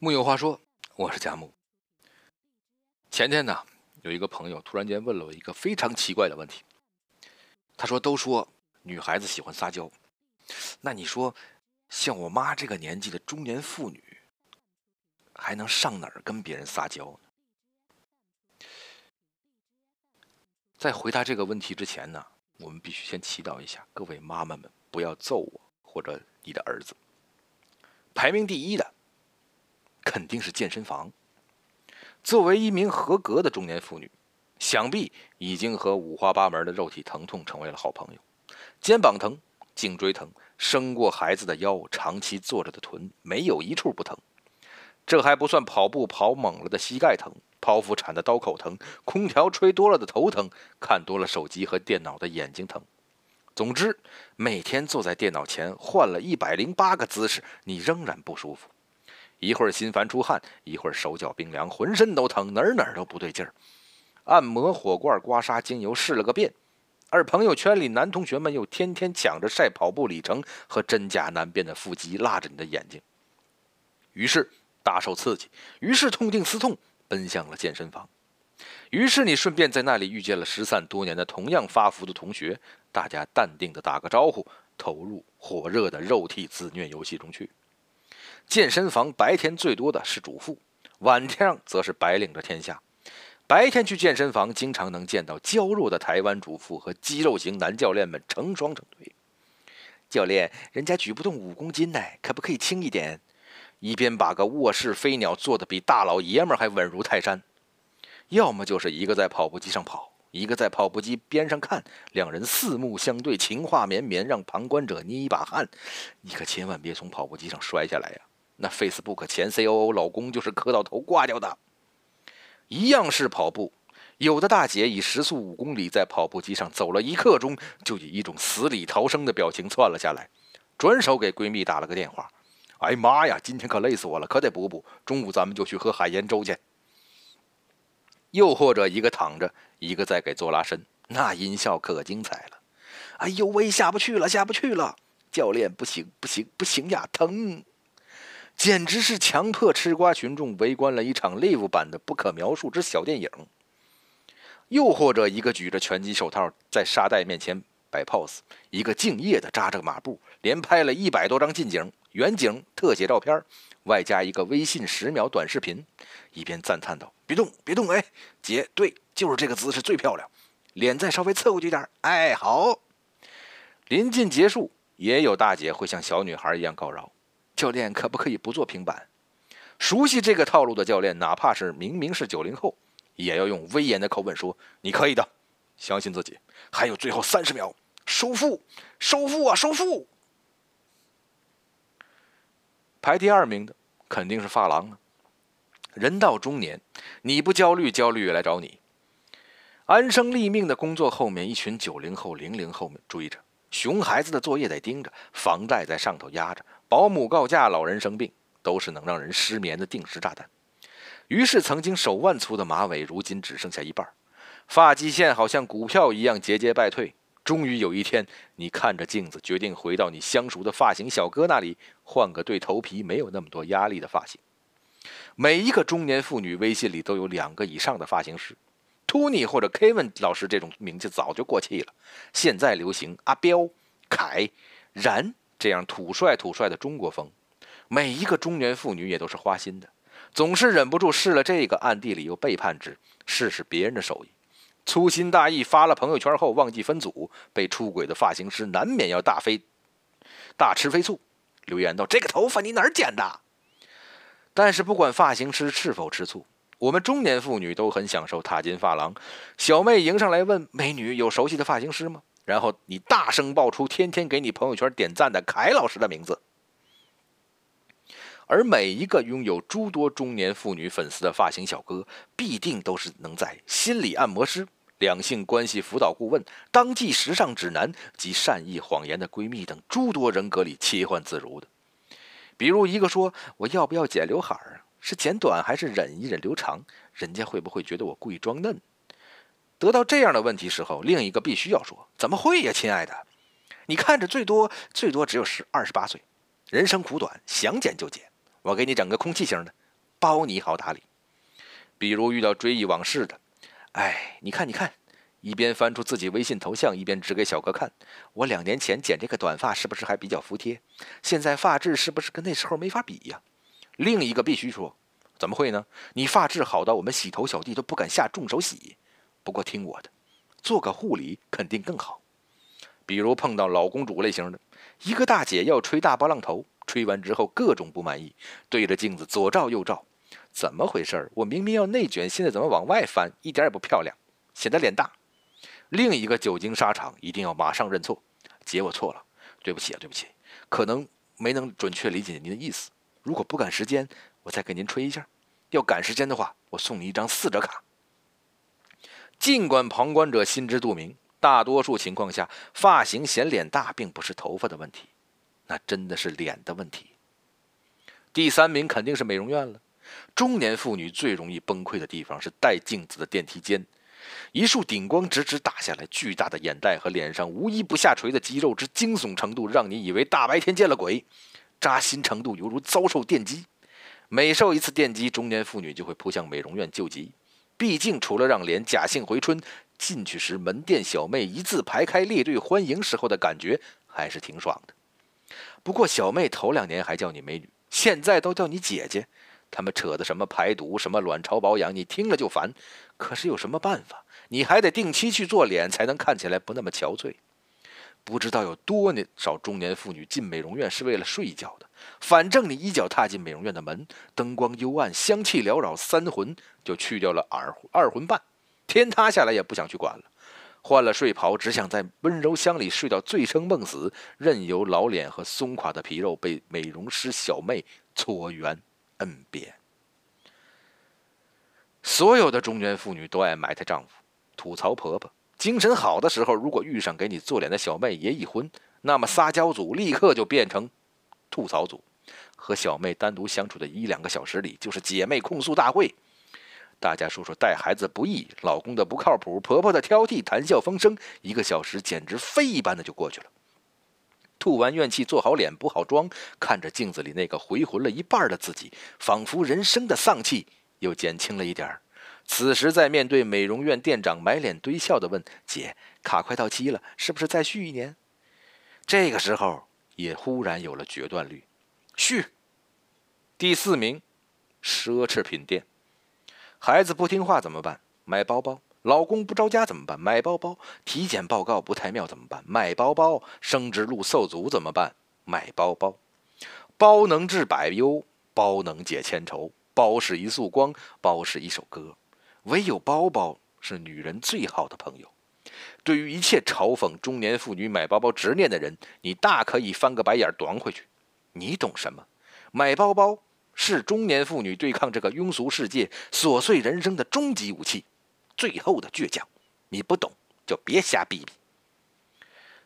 木有话说，我是佳木。前天呢，有一个朋友突然间问了我一个非常奇怪的问题。他说：“都说女孩子喜欢撒娇，那你说，像我妈这个年纪的中年妇女，还能上哪儿跟别人撒娇呢？”在回答这个问题之前呢，我们必须先祈祷一下，各位妈妈们不要揍我或者你的儿子。排名第一的。肯定是健身房。作为一名合格的中年妇女，想必已经和五花八门的肉体疼痛成为了好朋友。肩膀疼、颈椎疼、生过孩子的腰、长期坐着的臀，没有一处不疼。这还不算跑步跑猛了的膝盖疼，剖腹产的刀口疼，空调吹多了的头疼，看多了手机和电脑的眼睛疼。总之，每天坐在电脑前换了一百零八个姿势，你仍然不舒服。一会儿心烦出汗，一会儿手脚冰凉，浑身都疼，哪儿哪儿都不对劲儿。按摩、火罐、刮痧、精油试了个遍，而朋友圈里男同学们又天天抢着晒跑步里程和真假难辨的腹肌，辣着你的眼睛。于是大受刺激，于是痛定思痛，奔向了健身房。于是你顺便在那里遇见了失散多年的同样发福的同学，大家淡定的打个招呼，投入火热的肉体自虐游戏中去。健身房白天最多的是主妇，晚上则是白领的天下。白天去健身房，经常能见到娇弱的台湾主妇和肌肉型男教练们成双成对。教练，人家举不动五公斤呢，可不可以轻一点？一边把个卧室飞鸟做的比大老爷们还稳如泰山。要么就是一个在跑步机上跑，一个在跑步机边上看，两人四目相对，情话绵绵，让旁观者捏一把汗。你可千万别从跑步机上摔下来呀！那 Facebook 前 COO 老公就是磕到头挂掉的，一样是跑步。有的大姐以时速五公里在跑步机上走了一刻钟，就以一种死里逃生的表情窜了下来，转手给闺蜜打了个电话：“哎妈呀，今天可累死我了，可得补补。中午咱们就去喝海盐粥去。”又或者一个躺着，一个在给做拉伸，那音效可精彩了。哎呦喂，下不去了，下不去了！教练，不行，不行，不行呀，疼！简直是强迫吃瓜群众围观了一场 live 版的不可描述之小电影。又或者一个举着拳击手套在沙袋面前摆 pose，一个敬业的扎着马步，连拍了一百多张近景、远景、特写照片，外加一个微信十秒短视频，一边赞叹道：“别动，别动，哎，姐，对，就是这个姿势最漂亮，脸再稍微侧过去点，哎，好。”临近结束，也有大姐会像小女孩一样告饶。教练可不可以不做平板？熟悉这个套路的教练，哪怕是明明是九零后，也要用威严的口吻说：“你可以的，相信自己。”还有最后三十秒，收腹，收腹啊，收腹！排第二名的肯定是发廊了。人到中年，你不焦虑，焦虑来找你。安身立命的工作后面，一群九零后、零零后们追着，熊孩子的作业在盯着，房贷在上头压着。保姆告假，老人生病，都是能让人失眠的定时炸弹。于是，曾经手腕粗的马尾，如今只剩下一半发际线好像股票一样节节败退。终于有一天，你看着镜子，决定回到你相熟的发型小哥那里，换个对头皮没有那么多压力的发型。每一个中年妇女微信里都有两个以上的发型师，Tony 或者 Kevin 老师这种名字早就过气了，现在流行阿彪、凯、然。这样土帅土帅的中国风，每一个中年妇女也都是花心的，总是忍不住试了这个，暗地里又背叛之，试试别人的手艺。粗心大意发了朋友圈后忘记分组，被出轨的发型师难免要大飞大吃飞醋，留言道：“这个头发你哪儿剪的？”但是不管发型师是否吃醋，我们中年妇女都很享受踏进发廊，小妹迎上来问：“美女，有熟悉的发型师吗？”然后你大声爆出天天给你朋友圈点赞的凯老师的名字，而每一个拥有诸多中年妇女粉丝的发型小哥，必定都是能在心理按摩师、两性关系辅导顾问、当季时尚指南及善意谎言的闺蜜等诸多人格里切换自如的。比如一个说我要不要剪刘海儿，是剪短还是忍一忍留长？人家会不会觉得我故意装嫩？得到这样的问题时候，另一个必须要说：“怎么会呀，亲爱的？你看着最多最多只有十二十八岁，人生苦短，想剪就剪。我给你整个空气型的，包你好打理。比如遇到追忆往事的，哎，你看你看，一边翻出自己微信头像，一边指给小哥看，我两年前剪这个短发是不是还比较服帖？现在发质是不是跟那时候没法比呀？另一个必须说，怎么会呢？你发质好到我们洗头小弟都不敢下重手洗。不过听我的，做个护理肯定更好。比如碰到老公主类型的，一个大姐要吹大波浪头，吹完之后各种不满意，对着镜子左照右照，怎么回事我明明要内卷，现在怎么往外翻，一点也不漂亮，显得脸大。另一个久经沙场，一定要马上认错，姐我错了，对不起啊，对不起，可能没能准确理解您的意思。如果不赶时间，我再给您吹一下；要赶时间的话，我送你一张四折卡。尽管旁观者心知肚明。大多数情况下，发型显脸大并不是头发的问题，那真的是脸的问题。第三名肯定是美容院了。中年妇女最容易崩溃的地方是带镜子的电梯间，一束顶光直直打下来，巨大的眼袋和脸上无一不下垂的肌肉之惊悚程度，让你以为大白天见了鬼，扎心程度犹如遭受电击。每受一次电击，中年妇女就会扑向美容院救急。毕竟，除了让脸假性回春。进去时，门店小妹一字排开列队欢迎时候的感觉还是挺爽的。不过小妹头两年还叫你美女，现在都叫你姐姐。他们扯的什么排毒、什么卵巢保养，你听了就烦。可是有什么办法？你还得定期去做脸，才能看起来不那么憔悴。不知道有多少中年妇女进美容院是为了睡觉的。反正你一脚踏进美容院的门，灯光幽暗，香气缭绕，三魂就去掉了二二魂半。天塌下来也不想去管了，换了睡袍，只想在温柔乡里睡到醉生梦死，任由老脸和松垮的皮肉被美容师小妹搓圆摁扁。所有的中年妇女都爱埋汰丈夫，吐槽婆婆。精神好的时候，如果遇上给你做脸的小妹也已婚，那么撒娇组立刻就变成吐槽组。和小妹单独相处的一两个小时里，就是姐妹控诉大会。大家说说带孩子不易，老公的不靠谱，婆婆的挑剔，谈笑风生，一个小时简直飞一般的就过去了。吐完怨气，做好脸，补好妆，看着镜子里那个回魂了一半的自己，仿佛人生的丧气又减轻了一点此时在面对美容院店长，满脸堆笑的问：“姐，卡快到期了，是不是再续一年？”这个时候也忽然有了决断率，续。第四名，奢侈品店。孩子不听话怎么办？买包包。老公不着家怎么办？买包包。体检报告不太妙怎么办？买包包。生殖路受阻怎么办？买包包。包能治百忧，包能解千愁，包是一束光，包是一首歌。唯有包包是女人最好的朋友。对于一切嘲讽中年妇女买包包执念的人，你大可以翻个白眼短回去。你懂什么？买包包。是中年妇女对抗这个庸俗世界、琐碎人生的终极武器，最后的倔强。你不懂就别瞎逼逼。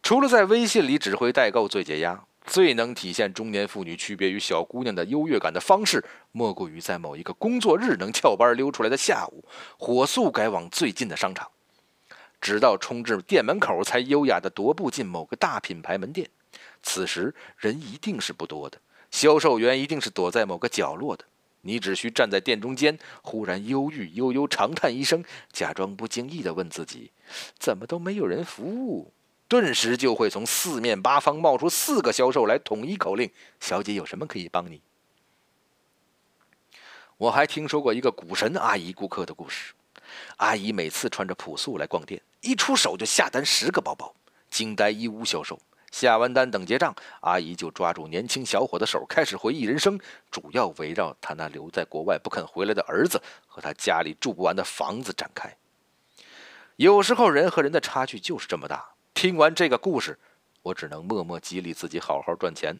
除了在微信里指挥代购最解压，最能体现中年妇女区别于小姑娘的优越感的方式，莫过于在某一个工作日能翘班溜出来的下午，火速改往最近的商场，直到冲至店门口才优雅地踱步进某个大品牌门店。此时人一定是不多的。销售员一定是躲在某个角落的，你只需站在店中间，忽然忧郁悠悠长叹一声，假装不经意地问自己：怎么都没有人服务？顿时就会从四面八方冒出四个销售来，统一口令：小姐有什么可以帮你？我还听说过一个股神阿姨顾客的故事，阿姨每次穿着朴素来逛店，一出手就下单十个包包，惊呆一屋销售。下完单等结账，阿姨就抓住年轻小伙的手，开始回忆人生，主要围绕他那留在国外不肯回来的儿子和他家里住不完的房子展开。有时候人和人的差距就是这么大。听完这个故事，我只能默默激励自己好好赚钱。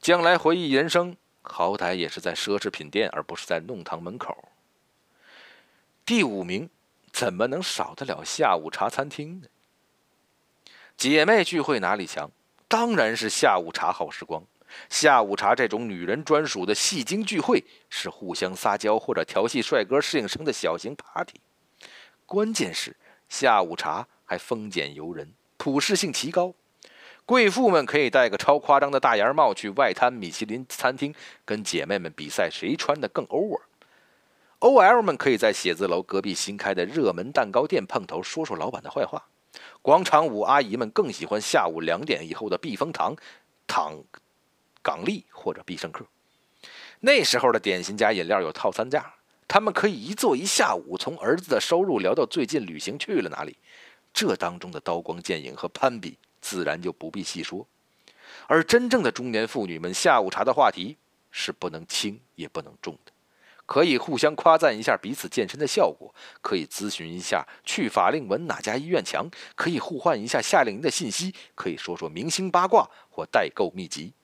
将来回忆人生，好歹也是在奢侈品店，而不是在弄堂门口。第五名，怎么能少得了下午茶餐厅呢？姐妹聚会哪里强？当然是下午茶好时光。下午茶这种女人专属的戏精聚会，是互相撒娇或者调戏帅哥适应生的小型 party。关键是下午茶还丰俭由人，普适性极高。贵妇们可以戴个超夸张的大檐帽去外滩米其林餐厅跟姐妹们比赛谁穿的更 over。OL 们可以在写字楼隔壁新开的热门蛋糕店碰头说说老板的坏话。广场舞阿姨们更喜欢下午两点以后的避风塘、躺港丽或者必胜客。那时候的点心加饮料有套餐价，他们可以一坐一下午，从儿子的收入聊到最近旅行去了哪里。这当中的刀光剑影和攀比。自然就不必细说，而真正的中年妇女们下午茶的话题是不能轻也不能重的，可以互相夸赞一下彼此健身的效果，可以咨询一下去法令纹哪家医院强，可以互换一下夏令营的信息，可以说说明星八卦或代购秘籍。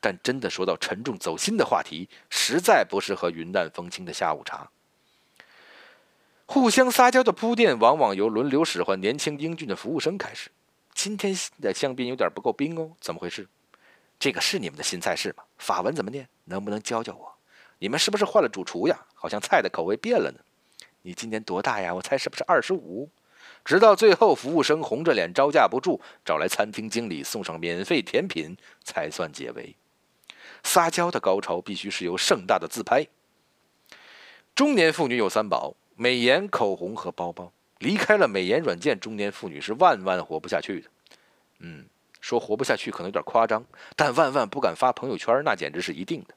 但真的说到沉重走心的话题，实在不适合云淡风轻的下午茶。互相撒娇的铺垫，往往由轮流使唤年轻英俊的服务生开始。今天的香槟有点不够冰哦，怎么回事？这个是你们的新菜式吗？法文怎么念？能不能教教我？你们是不是换了主厨呀？好像菜的口味变了呢。你今年多大呀？我猜是不是二十五？直到最后，服务生红着脸招架不住，找来餐厅经理送上免费甜品，才算解围。撒娇的高潮必须是由盛大的自拍。中年妇女有三宝：美颜、口红和包包。离开了美颜软件，中年妇女是万万活不下去的。嗯，说活不下去可能有点夸张，但万万不敢发朋友圈，那简直是一定的。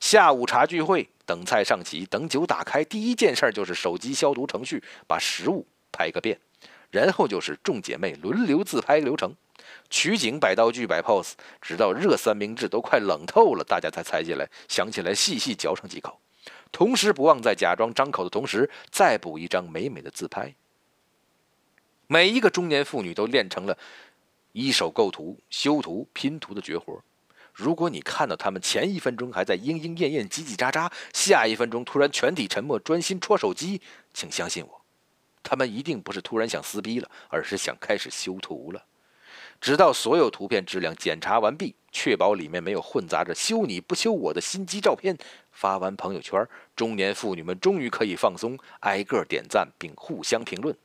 下午茶聚会，等菜上齐，等酒打开，第一件事就是手机消毒程序，把食物拍个遍，然后就是众姐妹轮流自拍流程，取景、摆道具、摆 pose，直到热三明治都快冷透了，大家才踩起来，想起来细细嚼上几口，同时不忘在假装张口的同时，再补一张美美的自拍。每一个中年妇女都练成了一手构图、修图、拼图的绝活。如果你看到她们前一分钟还在莺莺燕燕、叽叽喳喳，下一分钟突然全体沉默、专心戳手机，请相信我，她们一定不是突然想撕逼了，而是想开始修图了。直到所有图片质量检查完毕，确保里面没有混杂着“修你不修我”的心机照片，发完朋友圈，中年妇女们终于可以放松，挨个点赞并互相评论。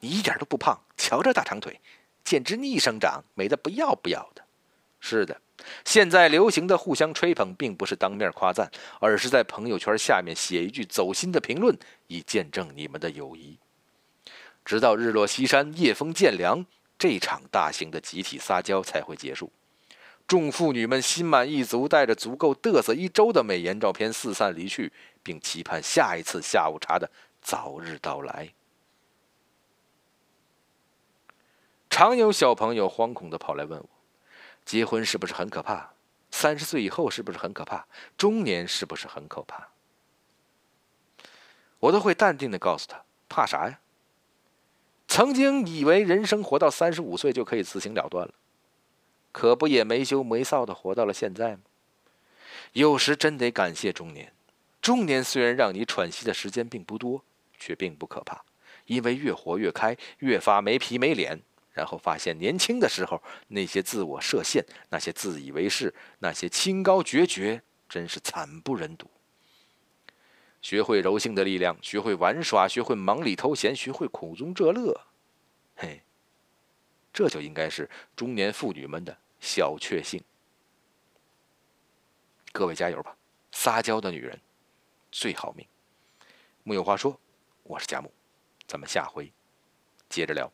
你一点都不胖，瞧这大长腿，简直逆生长，美的不要不要的。是的，现在流行的互相吹捧，并不是当面夸赞，而是在朋友圈下面写一句走心的评论，以见证你们的友谊。直到日落西山，夜风渐凉，这场大型的集体撒娇才会结束。众妇女们心满意足，带着足够嘚瑟一周的美颜照片四散离去，并期盼下一次下午茶的早日到来。常有小朋友惶恐的跑来问我：“结婚是不是很可怕？三十岁以后是不是很可怕？中年是不是很可怕？”我都会淡定的告诉他：“怕啥呀？曾经以为人生活到三十五岁就可以自行了断了，可不也没羞没臊的活到了现在吗？有时真得感谢中年。中年虽然让你喘息的时间并不多，却并不可怕，因为越活越开，越发没皮没脸。”然后发现，年轻的时候那些自我设限、那些自以为是、那些清高决绝，真是惨不忍睹。学会柔性的力量，学会玩耍，学会忙里偷闲，学会苦中作乐，嘿，这就应该是中年妇女们的小确幸。各位加油吧！撒娇的女人最好命。木有话说，我是贾木，咱们下回接着聊。